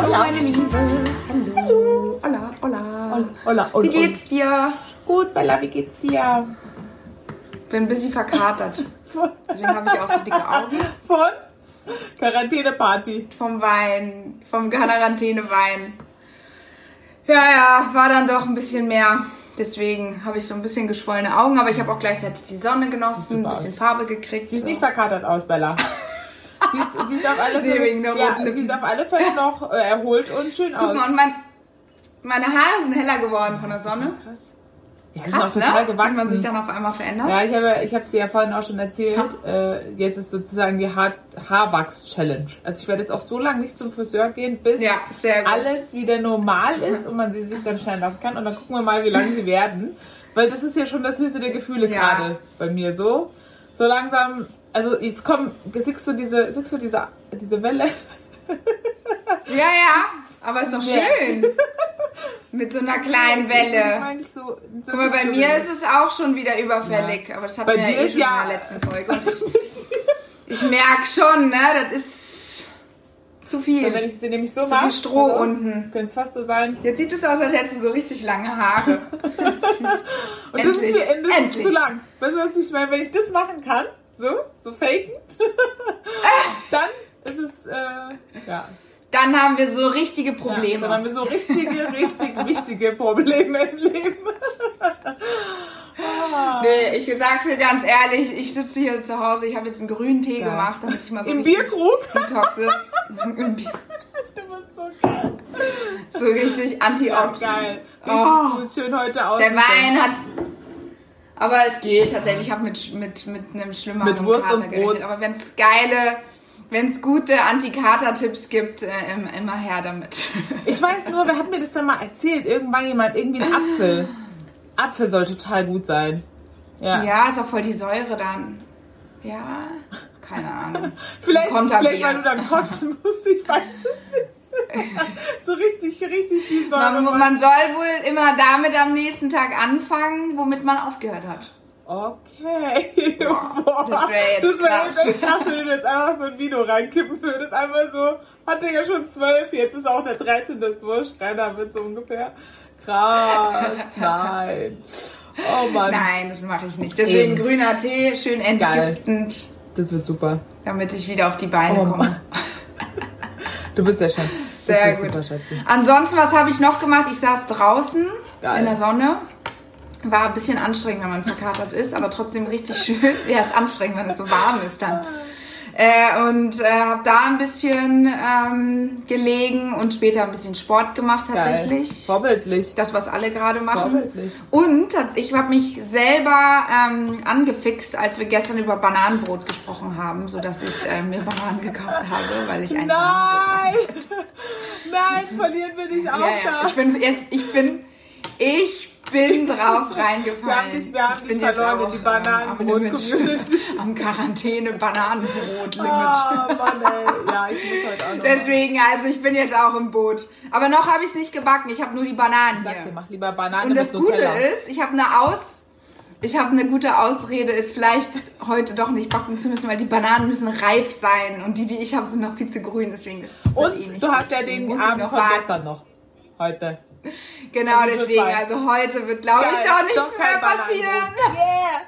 Hallo, meine Liebe. Hallo. Hola, hola. Hola, und, Wie geht's dir? Gut, Bella, wie geht's dir? Bin ein bisschen verkatert. Von, Deswegen habe ich auch so dicke Augen. von Quarantäneparty. Vom Wein, vom Quarantäne-Wein. Ja, ja, war dann doch ein bisschen mehr. Deswegen habe ich so ein bisschen geschwollene Augen, aber ich habe auch gleichzeitig die Sonne genossen, ein bisschen. Farbe gekriegt. Siehst so. nicht verkatert aus, Bella. Sie ist, sie ist auf alle Fälle, ja, sie ist auf alle Fälle noch äh, erholt und schön Guck aus. mal, und mein, meine Haare sind heller geworden von der Sonne. Krass. Ja, Krass, ne? Hat gewachsen. man sich dann auf einmal verändert. Ja, ich habe, ich habe sie ja vorhin auch schon erzählt. Äh, jetzt ist sozusagen die Haar Haarwachs-Challenge. Also ich werde jetzt auch so lange nicht zum Friseur gehen, bis Ja, alles wieder normal ist und man sie sich dann schneiden lassen kann. Und dann gucken wir mal, wie lange sie werden. Weil das ist ja schon das höchste der Gefühle Ja. gerade bei mir so. So langsam, also jetzt komm, siehst du diese, siehst du diese, diese Welle? Ja, ja, aber ist doch Ja. schön. Mit so einer kleinen Welle. Eigentlich so, so Guck mal, bei mir ist es auch schon wieder überfällig. Aber das hatten Bei wir ja eh schon ja- in der letzten Folge. Und ich, ich merke schon, ne, das ist zu viel. Und wenn ich sie nämlich so Zu mache, viel Stroh unten. könnte es fast so sein. Jetzt sieht es aus, als hättest du so richtig lange Haare. Und das ist, mir, das ist zu lang. Weißt du, was ich meine? Wenn ich das machen kann, so, so faken, dann ist es, äh, ja. Dann haben wir so richtige ja. Probleme. Dann haben wir so richtige, richtig wichtige Probleme im Leben. Ah. Nee, ich sag's dir ganz ehrlich, ich sitze hier zu Hause, ich habe jetzt einen grünen Tee Geil. gemacht, damit ich mal so Im Bierkrug? detoxe. Im Bier- Du bist so geil. so richtig Antiox. Geil. Oh. Schön heute aus. Der Wein hat. Aber es geht tatsächlich. Ich habe mit, mit, mit einem schlimmeren Mit Wurst Kater und Brot. gerechnet. Aber wenn es geile, wenn es gute Anti-Kater-Tipps gibt, äh, im- immer her damit. Ich weiß nur, wer hat mir das denn mal erzählt? Irgendwann jemand, irgendwie ein Apfel. Apfel soll total gut sein. Ja. ja, ist auch voll die Säure dann. Ja, keine Ahnung. Vielleicht, vielleicht, weil du dann kotzen musst, ich weiß es nicht. so richtig, richtig viel Säure. Man, man soll wohl immer damit am nächsten Tag anfangen, womit man aufgehört hat. Okay. Boah, das wär jetzt das wär krass. jetzt echt krass, wenn du jetzt einfach so ein Video reinkippen würdest. Einfach so, hat der ja schon zwölf, jetzt ist auch der 13. das Wurscht rein damit so ungefähr. Krass, nein. Oh Mann. Nein, das mache ich nicht. Deswegen Eben. grüner Tee, schön entgiftend, Das wird super. damit ich wieder auf die Beine Oh komme. Du bist ja schon. Sehr gut. super. Ansonsten, was habe ich noch gemacht? Ich saß draußen Geil. in der Sonne. War ein bisschen anstrengend, wenn man verkatert ist, aber trotzdem richtig schön. Ja, ist anstrengend, wenn es so warm ist dann. Äh, und äh, habe da ein bisschen ähm, gelegen und später ein bisschen Sport gemacht tatsächlich. Geil. Vorbildlich. Das, was alle gerade machen. Vorbildlich. Und ich habe mich selber ähm, angefixt, als wir gestern über Bananenbrot gesprochen haben, sodass ich äh, mir Bananen gekauft habe, weil ich ein Nein! Nein, verlieren wir nicht auch Ja, ja. da. Ich bin jetzt, ich bin, ich bin drauf reingefallen. Wir haben wir haben Ich bin verloren auch, die Bananenbrot-Community. Am, am Quarantäne-Bananenbrot-Limit. Ah, Mann, ey. Ja, ich muss heute auch noch. Deswegen, also ich bin jetzt auch im Boot. Aber noch habe ich es nicht gebacken. Ich habe nur die Bananen Sag dir, hier. mach lieber Banane Und das Gute Nutella. ist, ich habe eine Aus, ich habe eine gute Ausrede, ist vielleicht heute doch nicht backen zu müssen, weil die Bananen müssen reif sein und die, die ich habe, sind noch viel zu grün, deswegen ist es Und eh nicht du hast ja den Abend von gestern noch. Heute. Genau, Also deswegen, also heute wird, glaube ich, doch nichts Doch mehr passieren. Yeah!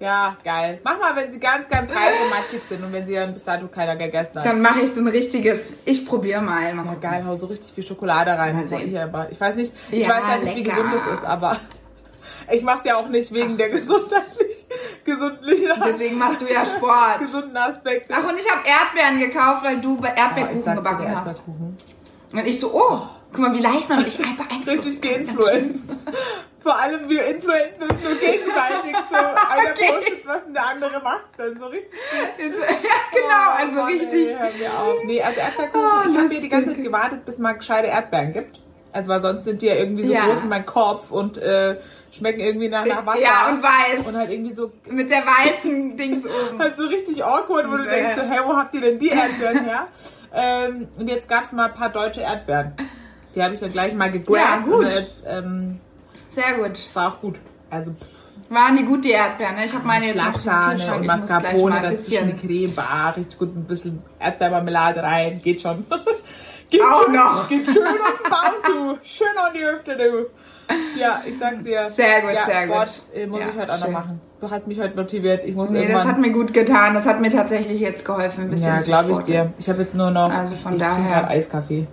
Ja, geil. Mach mal, wenn sie ganz, ganz reif und matschig sind und wenn sie dann bis dato keiner gegessen hat. Dann mache ich so ein richtiges, ich probiere mal. mal Ja, geil, hau so richtig viel Schokolade rein. So, aber, ich weiß nicht, ich Ja, weiß halt nicht, wie gesund es ist, aber ich mach's ja auch nicht wegen der gesundheitlich, gesundlichen, Deswegen machst du ja Sport. gesunden Aspekte. Ach, und ich habe Erdbeeren gekauft, weil du Oh, Erdbeerkuchen dir, gebacken hast. Erdbeerkuchen. Und ich so, oh, guck mal, wie leicht man mich beeinflussen Richtig kann. geinfluenced. Vor allem wir influenzen uns nur gegenseitig. So, einer Okay. postet was und der andere macht's dann so richtig. Ist- Ja, genau, also Mann, richtig. Ey, hör mir auf. Nee, also Erdbeerkuchen, Oh, ich habe hier die ganze Zeit gewartet, bis mal gescheite Erdbeeren gibt. Also weil sonst sind die ja irgendwie so Ja. groß wie mein Kopf und äh, schmecken irgendwie nach, nach Wasser. Ja, und weiß. Und halt irgendwie so Mit der weißen Dings oben. halt so richtig awkward, wo du denkst, so, hey, wo habt ihr denn die Erdbeeren her? ähm, und jetzt gab's mal ein paar deutsche Erdbeeren. Die habe ich dann gleich mal gegrabt. Ja, gut. Jetzt ähm, Sehr gut. war auch gut. Also pff, Waren die gut, die Erdbeeren, ne? Ich habe meine jetzt noch Kühlschrank. und Mascarpone, dazwischen bisschen... Creme, bah, richtig gut, ein bisschen Erdbeermarmelade rein, geht schon. Geht Auch schön, noch. Geht schön auf den Bauch, du. Schön an die Hüfte, du. Ja, ich sag's dir. Sehr gut, ja, sehr Sport, gut. äh, muss Ja, ich heute auch noch machen. Du hast mich heute motiviert. Ich muss Nee, das irgendwann... hat mir gut getan. Das hat mir tatsächlich jetzt geholfen, ein bisschen ja, zu glaube ich dir. Ich habe jetzt nur noch... Also von ich daher- grad Eiskaffee.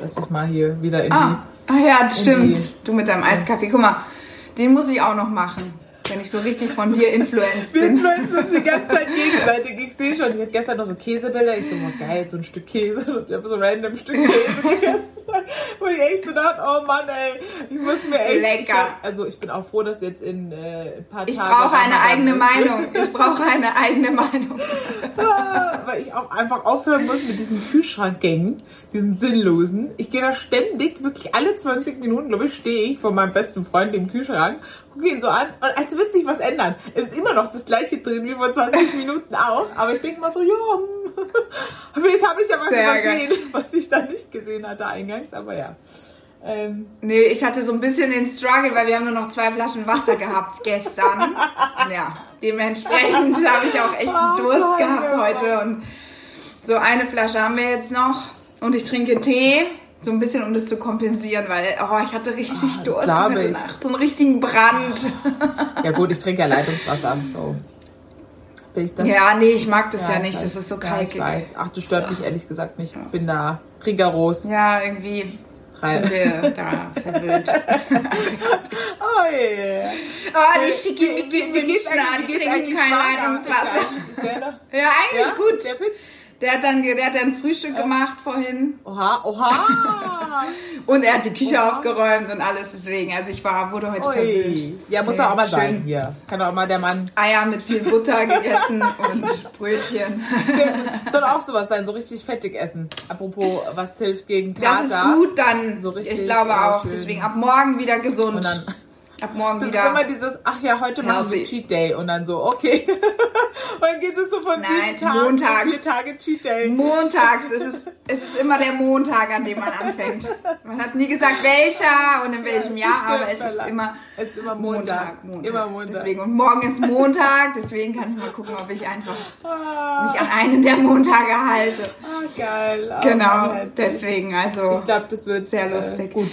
Dass ich mal hier wieder in Ah, ah ja, das stimmt. Irgendwie. Du mit deinem Eiskaffee. Guck mal, den muss ich auch noch machen, wenn ich so richtig von dir influenced Wir bin. influenzen uns die ganze Zeit gegenseitig. Ich sehe schon, ich hatte gestern noch so Käsebilder. Ich so, oh geil, so ein Stück Käse. Ich habe so random ein Stück Käse gegessen. Wo ich echt so dachte, oh Mann, ey, ich muss mir echt... Lecker. Ich also ich bin auch froh, dass jetzt in äh, ein paar Ich Tagen... brauche eine eigene ist. Meinung. Ich brauche eine eigene Meinung. Ah, Weil ich auch einfach aufhören muss mit diesen Kühlschrankgängen, diesen sinnlosen. Ich gehe da ständig, wirklich alle 20 Minuten, glaube ich, stehe ich vor meinem besten Freund im Kühlschrank, gucke ihn so an und als würde sich was ändern. Es ist immer noch das gleiche drin wie vor 20 Minuten auch, aber ich denke mal so, ja, hm, jetzt habe ich ja was übersehen, was ich da nicht gesehen hatte eingangs, aber ja. Ähm, Nee, ich hatte so ein bisschen den Struggle, weil wir haben nur noch zwei Flaschen Wasser gehabt gestern. Ja, dementsprechend habe ich auch echt einen Oh Durst Gott, gehabt heute. Und so eine Flasche haben wir jetzt noch. Und ich trinke Tee, so ein bisschen, um das zu kompensieren, weil oh, ich hatte richtig Ah, Durst heute ich. Nacht. So einen richtigen Brand. ja gut, ich trinke ja Leitungswasser, so. Ja, nee, ich mag das ja, ich nicht. weiß. Das ist so Ja, kalkig. ich weiß. Ach, das stört mich ehrlich gesagt nicht. Ich bin da rigoros Ja, irgendwie sind rein. wir da verwöhnt. Oh yeah. Oh, die schickimicki Wie geht's Münchner, eigentlich- die trinken kein? Leitungswasser. Ja, eigentlich Ja? gut. Der hat dann, der hat dann Frühstück gemacht vorhin Oha, oha. und er hat die Küche Oha. aufgeräumt und alles deswegen. Also ich war, wurde heute verwöhnt. Ui. Ja, muss doch auch mal schön. sein hier. Kann auch mal der Mann. Eier mit viel Butter gegessen und Brötchen. Soll auch sowas sein, so richtig fettig essen. Apropos, was hilft gegen Kater. Das ist gut dann. So richtig, ich glaube äh, auch. schön. Deswegen ab morgen wieder gesund. Und dann, ab morgen das ist wieder. immer dieses, ach ja, heute machen wir Healthy. Cheat Day. Und dann so, okay. Und dann geht es so von Nein, sieben Tagen montags. vier Tage Cheat Day. Montags, es ist, es ist immer der Montag, an dem man anfängt. Man hat nie gesagt, welcher und in welchem Ja, Jahr, das aber es ist immer Es ist immer Montag. Montag. Montag. Immer Montag. Deswegen, und morgen ist Montag, deswegen kann ich mal gucken, ob ich einfach Ah, mich an einen der Montage halte. ah, geil. Ah, Genau, deswegen, also. Ich glaube, das wird Sehr lustig. Äh, gut.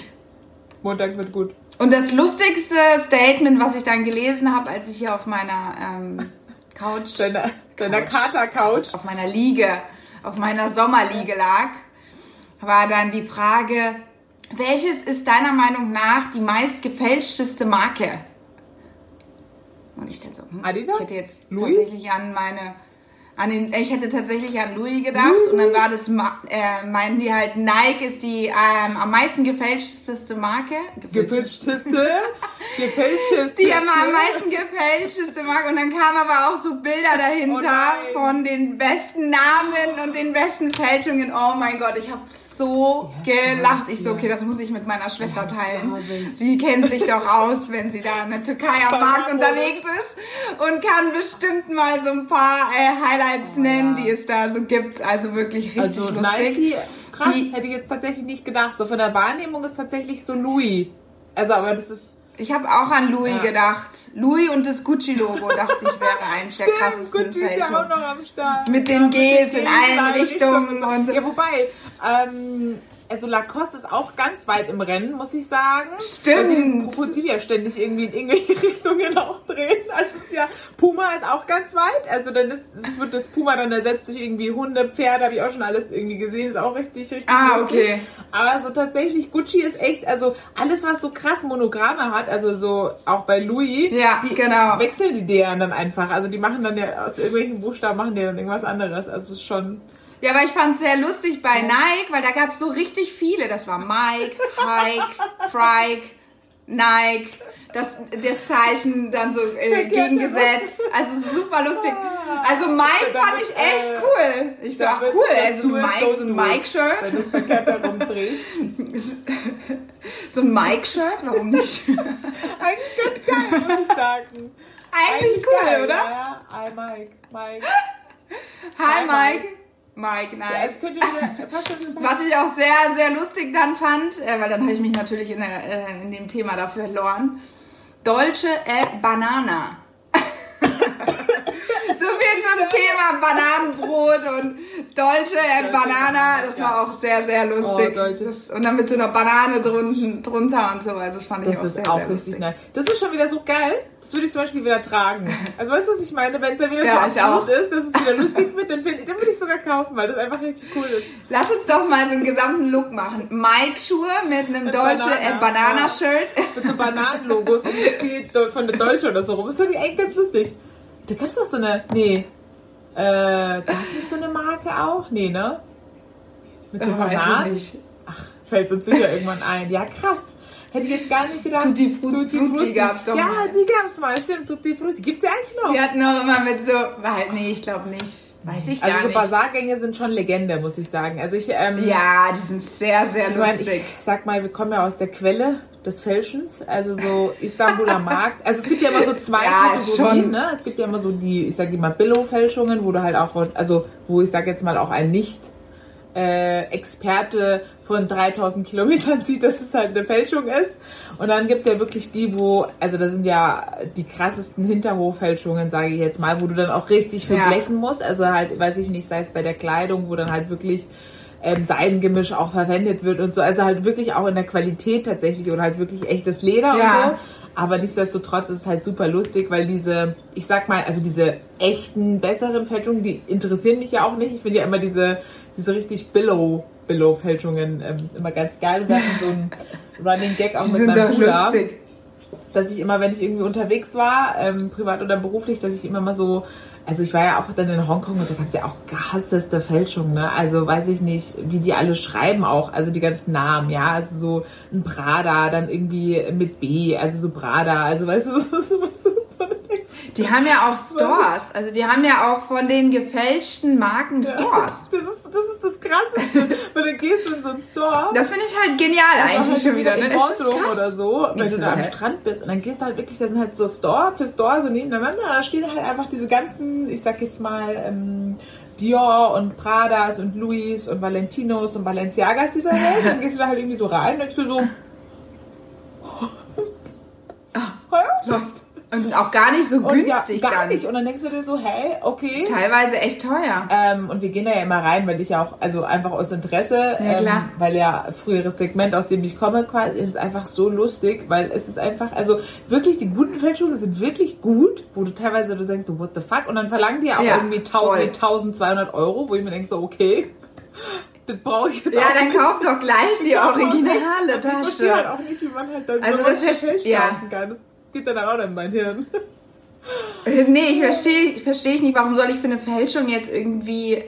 Montag wird gut. Und das lustigste Statement, was ich dann gelesen habe, als ich hier auf meiner ähm, Couch, Deiner, deiner Couch. Kater-Couch. auf meiner Liege, auf meiner Sommerliege lag, war dann die Frage, welches ist deiner Meinung nach die meist gefälschteste Marke? Und ich dachte so, hm, Adidas? ich hätte jetzt Louis? tatsächlich an meine, an den, ich hätte tatsächlich an Louis gedacht und dann war das, äh, meinten die halt, Nike ist die ähm, am meisten gefälschteste Marke. Gefälschteste. Gefälschteste. Die am am meisten gefälschteste Marke und dann kamen aber auch so Bilder dahinter Oh von den besten Namen und den besten Fälschungen. Oh mein Gott, ich habe so gelacht. Ich so, okay, das muss ich mit meiner Schwester teilen. Sie kennt sich doch aus, wenn sie da in der Türkei am Markt unterwegs ist und kann bestimmt mal so ein paar äh, Highlights nennen, die es da so gibt. Also wirklich richtig Also lustig. Nike, krass, Die- hätte ich jetzt tatsächlich nicht gedacht. So von der Wahrnehmung ist tatsächlich so Louis. Also, aber das ist. Ich habe auch an Louis Ja. gedacht. Louis und das Gucci-Logo dachte ich wäre eins der krassesten Gucci ist ja auch noch am Start. Mit den Ja, Gs den in Gs allen alle Richtungen und so. Ja, wobei, ähm, also Lacoste ist auch ganz weit im Rennen, muss ich sagen. Stimmt. Weil sie diesen Krokodil ja ständig irgendwie in irgendwelche Richtungen auch drehen. Also es ist ja, Puma ist auch ganz weit. Also dann ist, es wird das Puma dann ersetzt durch irgendwie Hunde, Pferde, habe ich auch schon alles irgendwie gesehen. Ist auch richtig, richtig Ah, lustig. okay. Aber so tatsächlich, Gucci ist echt, also alles, was so krass Monogramme hat, also so auch bei Louis, Ja, die genau. wechseln die deren dann einfach. Also die machen dann ja aus irgendwelchen Buchstaben machen die dann irgendwas anderes. Also es ist schon. Ja, aber ich fand es sehr lustig bei Nike, weil da gab es so richtig viele. Das war Mike, Hike, Frike, Nike. Das, das Zeichen dann so äh, gegengesetzt. Also super lustig. Also Mike fand ich echt äh, cool. Ich so, ach cool, also Mike, so ein. Mike-Shirt. So ein Mike-Shirt, warum nicht? Eigentlich ganz geil, muss ich sagen. Eigentlich cool, oder? Ja. Hi Mike. Mike. Hi Hi, Mike. Mike, schon so Was ich auch sehr, sehr lustig dann fand, äh, weil dann habe ich mich natürlich in, der, äh, in dem Thema dafür verloren. Dolce e Banana. So viel zum Thema Bananenbrot Brot und Dolce and Banana. Das war auch sehr, sehr lustig. Oh, Dolce. das, und dann mit so einer Banane drunten, drunter und so. Also das fand ich Das auch ist sehr, auch sehr lustig. nice. Das ist schon wieder so geil. Das würde ich zum Beispiel wieder tragen. Also weißt du, was ich meine? Wenn es dann wieder Ja, ich so absurd auch. ist, dass es wieder lustig wird, dann, find- dann würde ich sogar kaufen, weil das einfach richtig cool ist. Lass uns doch mal so einen gesamten Look machen. Mike-Schuhe mit einem Mit Dolce Banana, and Banana-Shirt. Mit so Bananenlogos und von der Deutsche oder so rum. Das finde ich echt ganz lustig. Da gab es doch so eine. Nee. Äh, gab es nicht so eine Marke auch? Nee, ne? Mit so Äh, weiß ich nicht. Ach, fällt uns sicher irgendwann ein. Ja, krass. Hätte ich jetzt gar nicht gedacht. Tutti Frutti- Frutti gab's doch Ja, mal. die gab's mal. Stimmt, Tutti Frutti. Gibt's ja eigentlich noch. Die hatten auch immer mit so, halt, nee, ich glaube nicht. Weiß ich gar Also so nicht. Basargänge sind schon Legende, muss ich sagen. Also ich, ähm, Ja, die sind sehr, sehr ich, mein, lustig. ich sag mal, wir kommen ja aus der Quelle des Fälschens, also so Istanbuler Markt. Also es gibt ja immer so zwei Ja, Kategorien, schon. ne? Es gibt ja immer so die, ich sag immer Billo-Fälschungen, wo du halt auch von, also wo ich sag jetzt mal auch ein nicht äh, Experte von 3000 Kilometern sieht, dass es halt eine Fälschung ist. Und dann gibt's ja wirklich die, wo, also das sind ja die krassesten Hinterhoffälschungen, sage ich jetzt mal, wo du dann auch richtig Ja. verblechen musst. Also halt, weiß ich nicht, sei es bei der Kleidung, wo dann halt wirklich ähm, Seidengemisch auch verwendet wird und so. Also halt wirklich auch in der Qualität tatsächlich und halt wirklich echtes Leder Ja. und so. Aber nichtsdestotrotz ist es halt super lustig, weil diese, ich sag mal, also diese echten, besseren Fälschungen, die interessieren mich ja auch nicht. Ich finde ja immer diese, diese richtig Billow, Billow-Fälschungen ähm, immer ganz geil. Und hatten so einen Running Gag auch Die mit sind meinem Bruder lustig. dass ich immer, wenn ich irgendwie unterwegs war, ähm, privat oder beruflich, dass ich immer mal so, also ich war ja auch dann in Hongkong und da gab es ja auch gehasseste Fälschungen, ne? Also weiß ich nicht, wie die alle schreiben auch, also die ganzen Namen, ja, also so ein Prada, dann irgendwie mit B, also so Prada, also weißt du, so, so, so Die haben ja auch Stores. Also die haben ja auch von den gefälschten Marken Stores. Das ist, das ist das Krasseste, weil dann gehst du in so einen Store Das finde ich halt genial eigentlich halt schon wieder. Ne? in Das ist Bordeaux krass. oder so, wenn Das du da am Strand bist und dann gehst du halt wirklich, da sind halt so Store für Store so nebeneinander, da stehen halt einfach diese ganzen, ich sag jetzt mal, ähm, Dior und Pradas und Louis und Valentinos und Balenciagas dieser Welt. Dann gehst du da halt irgendwie so rein und denkst du so, Ah, Läuft. Und auch gar nicht so günstig ja, gar dann. nicht. Und dann denkst du dir so, hey, okay. Teilweise echt teuer. Ähm, und wir gehen da ja immer rein, weil ich ja auch, also einfach aus Interesse, Ja. Ähm, weil ja früheres Segment, aus dem ich komme, quasi, ist einfach so lustig, weil es ist einfach, also wirklich, die guten Fälschungen sind wirklich gut, wo du teilweise du denkst, so, what the fuck, und dann verlangen die ja auch Ja, irgendwie voll. 1000, 1200 Euro, wo ich mir denke, so, okay, das brauche ich jetzt Ja, dann nicht. kauf doch gleich die originale Ich verstehe halt Tasche. auch nicht, wie man halt dann Also das gefälscht ja. kann. Das geht dann auch in mein Hirn. Äh, Nee, ich verstehe versteh ich nicht, warum soll ich für eine Fälschung jetzt irgendwie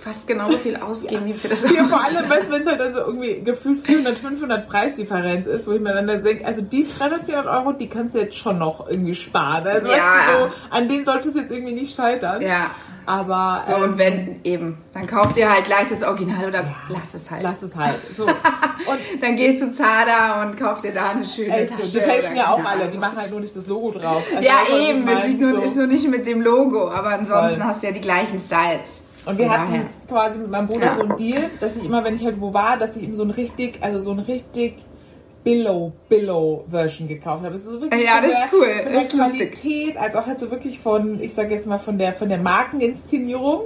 fast genauso viel ausgeben wie für das Ja, vor allem, weißt du, wenn es halt also irgendwie gefühlt 400, 500 Preisdifferenz ist, wo ich mir dann denke, also die 300, 400 Euro, die kannst du jetzt schon noch irgendwie sparen. Also Ja. weißt du, so, an denen sollte es jetzt irgendwie nicht scheitern. Ja. Aber So, ähm, und wenn eben, dann kauft ihr halt gleich das Original oder lass es halt. lass es halt. So. Und Dann geht zu Zara und kauft dir da eine schöne ey, Tasche. die fälschen ja auch alle, die machen halt nur nicht das Logo drauf. Also, Ja, du, eben, es mein? sieht nur, So. ist nur nicht mit dem Logo, aber ansonsten Voll. hast du ja die gleichen Styles. Und wir hatten quasi mit meinem Bruder Ja. so einen Deal, dass ich immer, wenn ich halt wo war, dass ich ihm so ein richtig, also so ein richtig Billow, Billow Version gekauft habe. Das ist so wirklich Ja, von das der, ist cool. Von der ist lustig. Qualität, als auch halt so wirklich von, ich sag jetzt mal von der, von der Markeninszenierung.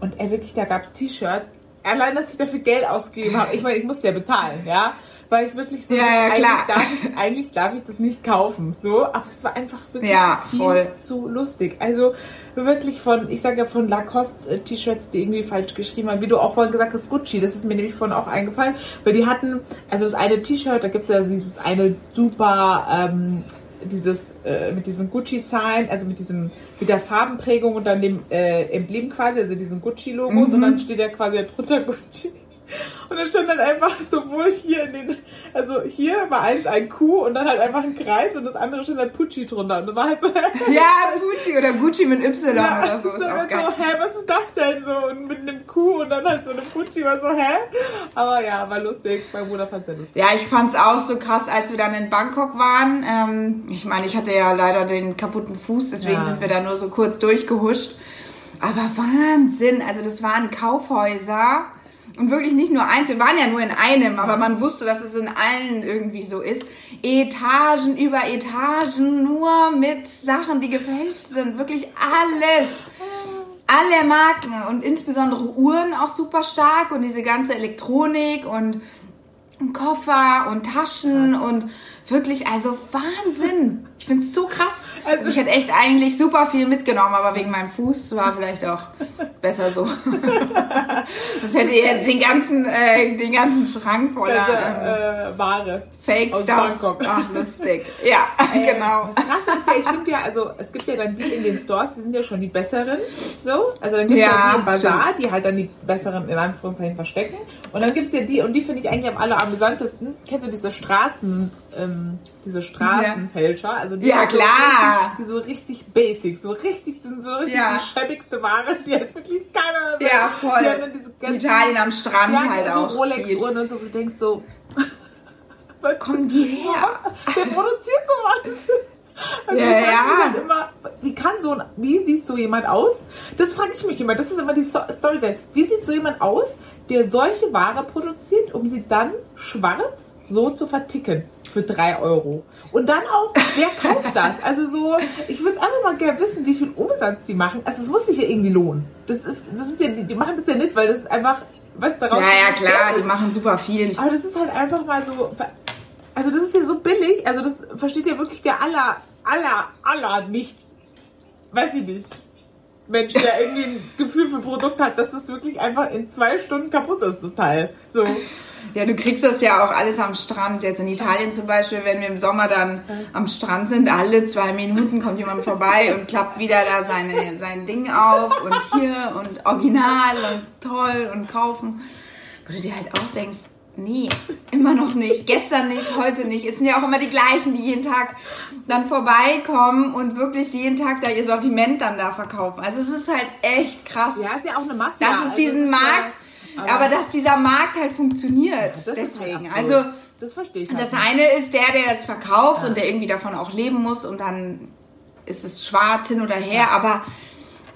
Und ey, wirklich, da gab's T-Shirts. Allein, dass ich dafür Geld ausgegeben habe. Ich meine, ich musste ja bezahlen, ja. Weil ich wirklich so, Ja, ja, eigentlich, klar. Darf ich, eigentlich darf ich das nicht kaufen. So, aber es war einfach wirklich Ja, viel voll. zu lustig. Also wirklich von, ich sage ja von Lacoste T-Shirts, die irgendwie falsch geschrieben haben, wie du auch vorhin gesagt hast, Gucci, das ist mir nämlich vorhin auch eingefallen, weil die hatten, also das eine T-Shirt, da gibt's ja dieses eine super, ähm, dieses, äh, mit diesem Gucci-Sign, also mit diesem, mit der Farbenprägung und dann dem äh, Emblem quasi, also diesem Gucci-Logo, sondern steht ja quasi drunter Gucci. Und da stand dann einfach sowohl hier in den, also hier war eins ein Q und dann halt einfach ein Kreis und das andere stand halt Pucci drunter. Und das war halt so, Ja, Gucci oder Gucci mit Y ja, oder so ist war auch dann geil. so, hä, was ist das denn so? Und mit einem Q und dann halt so einem Pucci war so, hä? Aber ja, war lustig. Mein Bruder fand's ja lustig. Ja, ich fand's auch so krass, als wir dann in Bangkok waren. Ähm, ich meine, ich hatte ja leider den kaputten Fuß, deswegen Ja. sind wir da nur so kurz durchgehuscht. Aber Wahnsinn, also das waren Kaufhäuser und wirklich nicht nur eins, wir waren ja nur in einem, aber man wusste, dass es in allen irgendwie so ist. Etagen über Etagen, nur mit Sachen, die gefälscht sind, wirklich alles. alle Marken und insbesondere Uhren auch super stark und diese ganze Elektronik und Koffer und Taschen und wirklich, also Wahnsinn. Ich finde es so krass. Also, ich hätte echt eigentlich super viel mitgenommen, aber wegen meinem Fuß war vielleicht auch besser so. das hätte jetzt den ganzen, äh, den ganzen Schrank voller Also, äh, Ware. Fake aus Stuff. Bangkok. Ach, lustig. Ja, Äh, genau. Das Krasse ist ja, ich finde ja, also es gibt ja dann die in den Stores, die sind ja schon die besseren, so. Also dann gibt es Ja, ja, die im Bazar, stimmt. die halt dann die besseren in Anführungszeichen verstecken. Und dann gibt es ja die, und die finde ich eigentlich am alleramüsantesten. Kennst du diese Straßen, ähm, diese Straßenfälscher? Also die Ja, halt so klar. richtig- Die so richtig basic, so richtig, die sind so richtig Ja. die schäbigste Ware, die halt wirklich keiner mehr Ja, Die haben dann diese voll. ganzen- Italien am Strand ja, halt so auch. Rolex-Uhren und so, wo du denkst so, Kommen die her? Wer produziert sowas? Also Ja, ja. halt immer, wie kann so ein, wie sieht so jemand aus? Das frage ich mich immer. Das ist immer die Story. Wie sieht so jemand aus, der solche Ware produziert, um sie dann schwarz so zu verticken für drei Euro? Und dann auch, wer kauft das? Also so, ich würde einfach mal gerne wissen, wie viel Umsatz die machen. Also es muss sich ja irgendwie lohnen. Das ist, das ist ja, die, die machen das ja nicht, weil das einfach, was daraus Ja, ja, klar, ist. die machen super viel. Aber das ist halt einfach mal so. Also das ist ja so billig, also das versteht ja wirklich der aller, aller, aller nicht. Weiß ich nicht. Mensch, der irgendwie ein Gefühl für Produkt hat, dass das wirklich einfach in zwei Stunden kaputt ist, das Teil. So. Ja, du kriegst das ja auch alles am Strand. Jetzt in Italien zum Beispiel, wenn wir im Sommer dann am Strand sind, alle zwei Minuten kommt jemand vorbei und klappt wieder da seine, sein Ding auf und hier und original und toll und kaufen. Wo du dir halt auch denkst, nee, immer noch nicht, gestern nicht, heute nicht. Es sind ja auch immer die gleichen, die jeden Tag dann vorbeikommen und wirklich jeden Tag da ihr Sortiment dann da verkaufen. Also es ist halt echt krass. Ja, ist ja auch eine Mafia. dass es also diesen ist Markt, ja, aber, dass dieser Markt halt funktioniert. das ist Deswegen. halt also das verstehe ich halt das nicht. eine ist der, der das verkauft und der irgendwie davon auch leben muss und dann ist es schwarz hin oder her, aber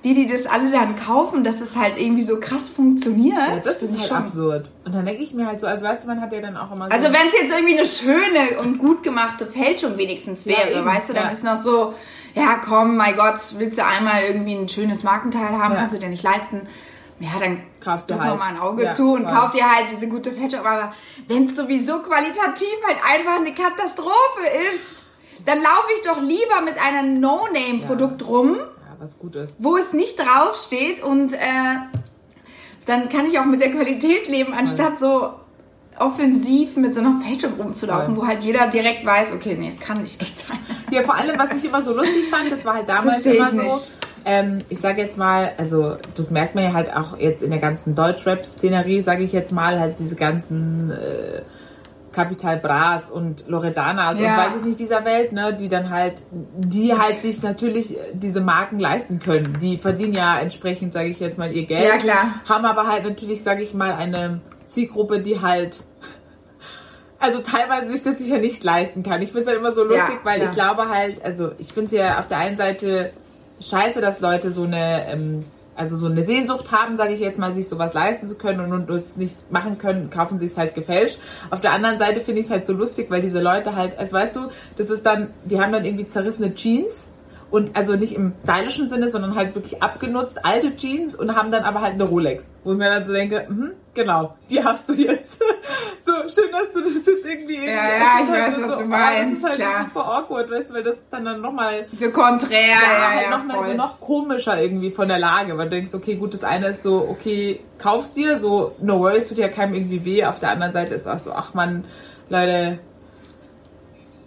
die, die das alle dann kaufen, dass es halt irgendwie so krass funktioniert. Ja, das finde ist halt absurd. Und dann denke ich mir halt so, also weißt du, man hat ja dann auch immer so. Also wenn es jetzt irgendwie eine schöne und gut gemachte Fälschung wenigstens Ja, wäre, eben, weißt du, dann ja. ist noch so, ja komm, mein Gott, willst du einmal irgendwie ein schönes Markenteil haben, Ja. kannst du dir nicht leisten. Ja, dann Kaufst du halt. mal ein Auge Ja, zu und voll. kauf dir halt diese gute Fälschung. Aber wenn es sowieso qualitativ halt einfach eine Katastrophe ist, dann laufe ich doch lieber mit einem No-Name-Produkt rum, ja, was gut ist. wo es nicht draufsteht und äh, dann kann ich auch mit der Qualität leben, anstatt so offensiv mit so einer Fälschung rumzulaufen, Voll. wo halt jeder direkt weiß, okay, nee, es kann nicht echt sein. Ja, vor allem, was ich immer so lustig fand, das war halt damals immer so. nicht. Ähm, ich sage jetzt mal, also das merkt man ja halt auch jetzt in der ganzen Deutschrap-Szenerie, sage ich jetzt mal, halt diese ganzen äh, Capital Bras und Loredanas Ja. und weiß ich nicht dieser Welt, ne, die dann halt, die halt sich natürlich diese Marken leisten können. Die verdienen ja entsprechend, sage ich jetzt mal, ihr Geld. Ja, klar. Haben aber halt natürlich, sage ich mal, eine Zielgruppe, die halt also teilweise sich das sicher nicht leisten kann. Ich finde es halt immer so lustig, Ja, weil klar. ich glaube halt, also ich finde es ja auf der einen Seite scheiße, dass Leute so eine, ähm, also so eine Sehnsucht haben, sage ich jetzt mal, sich sowas leisten zu können und, es nicht machen können, kaufen sie es halt gefälscht. Auf der anderen Seite finde ich es halt so lustig, weil diese Leute halt, also weißt du, das ist dann, die haben dann irgendwie zerrissene Jeans und also nicht im stylischen Sinne, sondern halt wirklich abgenutzt, alte Jeans und haben dann aber halt eine Rolex. Wo ich mir dann so denke, mhm, genau, die hast du jetzt. so schön, dass du das jetzt irgendwie... irgendwie Ja, ja, ich weiß, was so, du oh, meinst, Das ist halt klar. super awkward, weißt du, weil das ist dann, dann nochmal... So konträr, Ja, ja, halt ja, noch mal voll. so noch komischer irgendwie von der Lage, weil du denkst, okay, gut, das eine ist so, okay, kaufst dir, so, no worries, tut ja keinem irgendwie weh. Auf der anderen Seite ist auch so, ach man, Leute,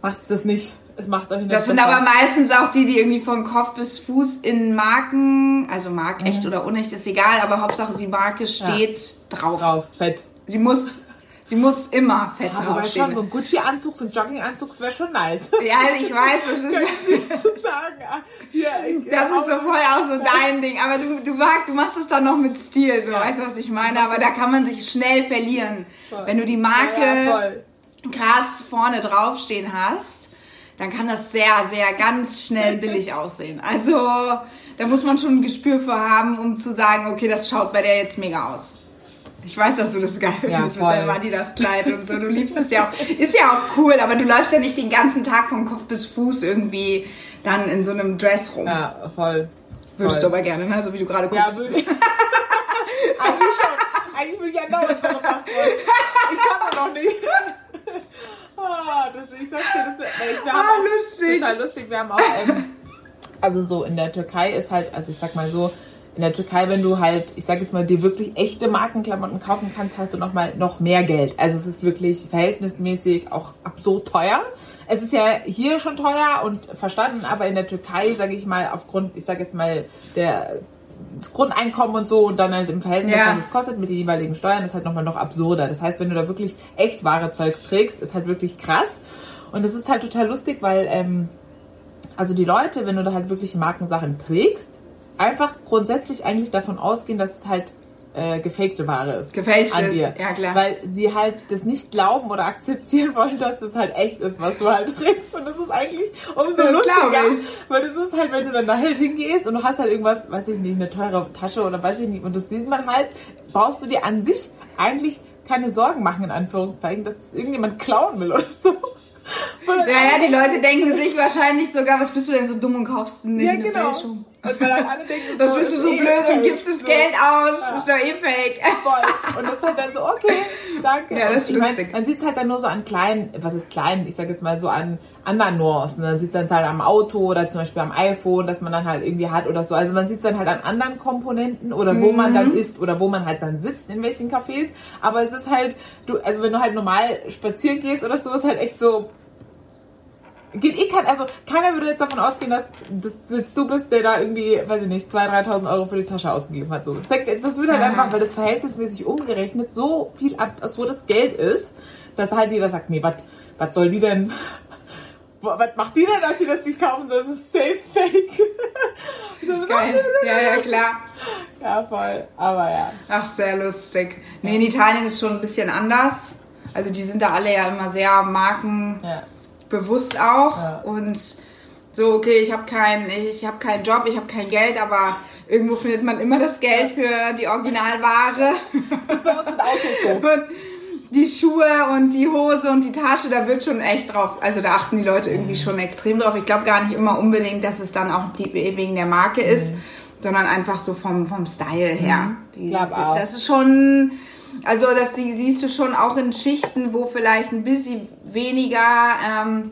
macht's das nicht. Es macht euch nicht Das sind aber meistens auch die, die irgendwie von Kopf bis Fuß in Marken, also Mark Mhm. echt oder unecht, ist egal, aber Hauptsache die Marke steht drauf. drauf, fett. Sie muss, sie muss immer fett Ja, draufstehen. schon, so ein Gucci-Anzug, so ein Jogginganzug, das wäre schon nice. Ja, ich weiß, das ist, Nicht zu sagen, ah, hier, ich- das ist so voll auch so dein Ding. Aber du, du, magst, du machst es dann noch mit Stil, so, weißt du, was ich meine? Aber da kann man sich schnell verlieren. Voll. Wenn du die Ja, Marke ja, krass vorne draufstehen hast, dann kann das sehr, sehr ganz schnell billig aussehen. Also da muss man schon ein Gespür für haben, um zu sagen, okay, das schaut bei der jetzt mega aus. Ich weiß, dass du das geil Ja, findest mit voll. der Adidas Kleid und so. Du liebst es ja auch. Ist ja auch cool, aber du läufst ja nicht den ganzen Tag von Kopf bis Fuß irgendwie dann in so einem Dress rum. Ja, voll. Würdest Voll. du aber gerne, ne? So wie du gerade Ja, guckst. würde ich. Eigentlich schon. Eigentlich will ich ja gemacht worden. Ich kann noch nicht. Ich sag's dir, das, weil ich, wir Ah, lustig. Total lustig. Wir haben auch, ähm, also so in der Türkei ist halt, also ich sag mal so, in der Türkei, wenn du halt, ich sag jetzt mal, dir wirklich echte Markenklamotten kaufen kannst, hast du noch mal noch mehr Geld. Also es ist wirklich verhältnismäßig auch absurd teuer. Es ist ja hier schon teuer und verstanden, aber in der Türkei, sage ich mal, aufgrund, ich sag jetzt mal, der das Grundeinkommen und so und dann halt im Verhältnis, Ja. was es kostet mit den jeweiligen Steuern, ist halt nochmal noch absurder. Das heißt, wenn du da wirklich echt wahre Zeugs trägst, ist halt wirklich krass. Und es ist halt total lustig, weil, ähm, also die Leute, wenn du da halt wirklich Markensachen trägst, einfach grundsätzlich eigentlich davon ausgehen, dass es halt äh, gefakte Ware ist. Gefälscht an ist, dir. ja, klar. Weil sie halt das nicht glauben oder akzeptieren wollen, dass das halt echt ist, was du halt trägst. Und das ist eigentlich umso Das lustiger. Weil das ist halt, wenn du dann da halt hingehst und du hast halt irgendwas, weiß ich nicht, eine teure Tasche oder weiß ich nicht, und das sieht man halt, brauchst du dir an sich eigentlich keine Sorgen machen, in Anführungszeichen, dass das irgendjemand klauen will oder so. Weil dann Ja, ja, alle die Leute denken sich wahrscheinlich sogar, was bist du denn so dumm und kaufst nicht Ja, eine genau. Fälschung? Und weil dann alle denken, Was bist du so eh blöd und gibst das So. Geld aus? Ja. Ist doch eh fake. Voll. Und das ist halt dann so, okay, danke. Ja, das ist ich mein, lustig. man sieht es halt dann nur so an kleinen, was ist klein, ich sag jetzt mal so an anderen Nuancen. Dann sieht man es halt am Auto oder zum Beispiel am iPhone, dass man dann halt irgendwie hat oder so. Also man sieht es dann halt an anderen Komponenten oder wo man Mhm. dann ist oder wo man halt dann sitzt, in welchen Cafés. Aber es ist halt, du, also wenn du halt normal spazieren gehst oder so, ist halt echt so, geht eh kein, also keiner würde jetzt davon ausgehen, dass das jetzt du bist, der da irgendwie, weiß ich nicht, 2.000, 3.000 Euro für die Tasche ausgegeben hat. So. Das wird halt Ja. einfach, weil das verhältnismäßig umgerechnet so viel ab, so das Geld ist, dass halt jeder sagt, nee, was soll die denn, was macht die denn, dass sie das nicht kaufen soll? Das ist safe fake. so, Geil. Ja, ja, klar. Ja, voll. Aber ja. Ach, sehr lustig. Nee, in Italien ist schon ein bisschen anders. Also die sind da alle ja immer sehr markenbewusst Ja. Auch. Ja. Und so, okay, ich habe keinen ich hab keinen Job, ich habe kein Geld, aber irgendwo findet man immer das Geld für die Originalware. Das ist bei uns mit Autos so. Und die Schuhe und die Hose und die Tasche, da wird schon echt drauf, also da achten die Leute irgendwie schon extrem drauf. Ich glaube gar nicht immer unbedingt, dass es dann auch die, wegen der Marke ist, sondern einfach so vom, vom Style her. Die, Glaub auch. Das ist schon, also das die, siehst du schon auch in Schichten, wo vielleicht ein bisschen weniger ähm,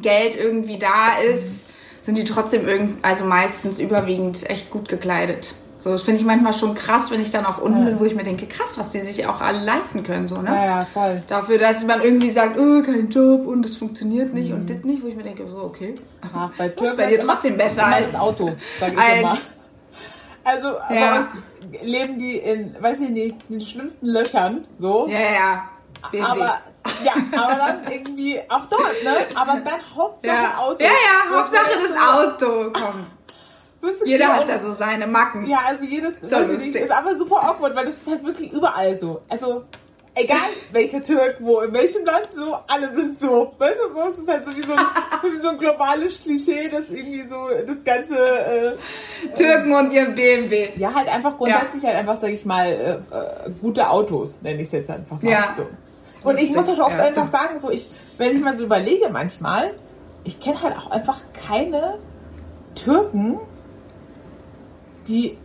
Geld irgendwie da ist, sind die trotzdem irgend, also meistens überwiegend echt gut gekleidet. So, das finde ich manchmal schon krass, wenn ich dann auch unten Ja. bin, wo ich mir denke, krass, was die sich auch alle leisten können, so, ne? Ja, ja, voll. Dafür, dass man irgendwie sagt, oh, kein Job und das funktioniert nicht Mhm. und das nicht, wo ich mir denke, so, okay. Ach, bei Das Türken ist bei dir trotzdem besser als, Auto, sag ich als immer. Also Ja. uns leben die in, weiß ich nicht, in den schlimmsten Löchern, so. ja, ja, BMW. Aber ja, aber dann irgendwie auch dort, ne? Aber dann Hauptsache ja. Auto. ja, ja, Hauptsache das Auto, komm. Jeder hat da so seine Macken. Ja, also jedes So ist aber super awkward, weil das ist halt wirklich überall so. Also egal welcher Türk, wo, in welchem Land so, alle sind so. Weißt du, so es ist halt so wie so ein, wie so ein globales Klischee, das irgendwie so das ganze äh, Türken und ihr BMW. Ja, halt einfach grundsätzlich halt einfach, sag ich mal, äh, äh, gute Autos, nenne ich es jetzt einfach mal Ja. so. Und ich muss halt auch Ja, einfach so. sagen, so ich, wenn ich mal so überlege manchmal, ich kenne halt auch einfach keine Türken, die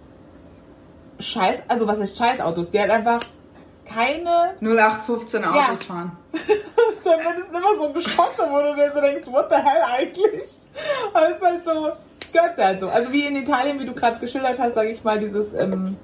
scheiß, also was heißt Scheißautos, die halt einfach keine, 0815 Autos Ja. fahren. zumindest immer so Geschosse, wo du dir so denkst, what the hell eigentlich? Aber es ist halt so, gehört halt so. Also wie in Italien, wie du gerade geschildert hast, sage ich mal, dieses ähm,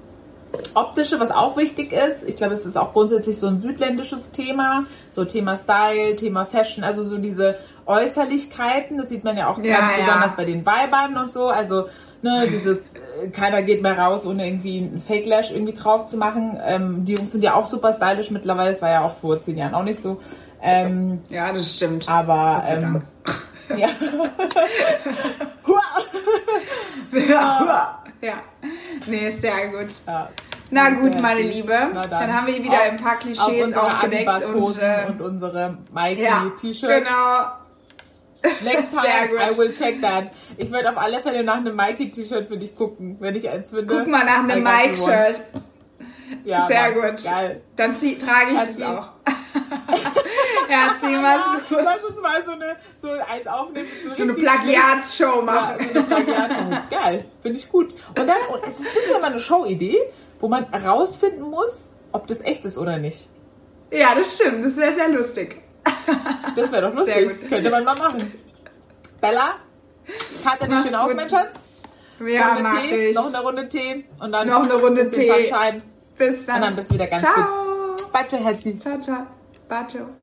optische, was auch wichtig ist. Ich glaube, es ist auch grundsätzlich so ein südländisches Thema, so Thema Style, Thema Fashion, also so diese Äußerlichkeiten, das sieht man ja auch Ja, ganz ja. besonders bei den Weibern und so, also ne, dieses, äh, keiner geht mehr raus, ohne irgendwie einen Fake Lash irgendwie drauf zu machen. Ähm, die Jungs sind ja auch super stylisch mittlerweile, das war ja auch vor zehn Jahren auch nicht so. Ähm, Ja, das stimmt. aber ähm, ja. Ja. ja. Nee, ist sehr gut. ja. Na gut, meine. Liebe. Na dann. haben wir wieder Auf- ein paar Klischees aufgedeckt und, äh, und unsere ja, Mikey-T-Shirts. genau. Next time. I will check that. Ich werde auf alle Fälle nach einem Mikey-T-Shirt für dich gucken, wenn ich eins finde. Guck mal nach einem. Mike-Shirt. Ja, Sehr Mann, gut. Dann zieh, trage ich das sie- auch. Herzi, mach's gut. Lass uns mal so eine, so eins aufnehmen. So eine richtig Plagiatsshow Ja, machen. so eine Plagiat, das ist geil. Finde ich gut. Und dann, ist das mal eine Showidee, wo man herausfinden muss, ob das echt ist oder nicht. Ja, das stimmt. Das wäre sehr lustig. Das wäre doch lustig. gut. Könnte man mal machen. Bella, Karte dich schön aus, gut. mein Schatz. Ja, Runde mach Tee, ich. noch eine Runde Tee und dann Noch eine Runde Tee. Sunshine. Bis dann. Und dann bist du wieder ganz Ciao. fit. Bye, Herzi. Ciao, ciao. Bacio.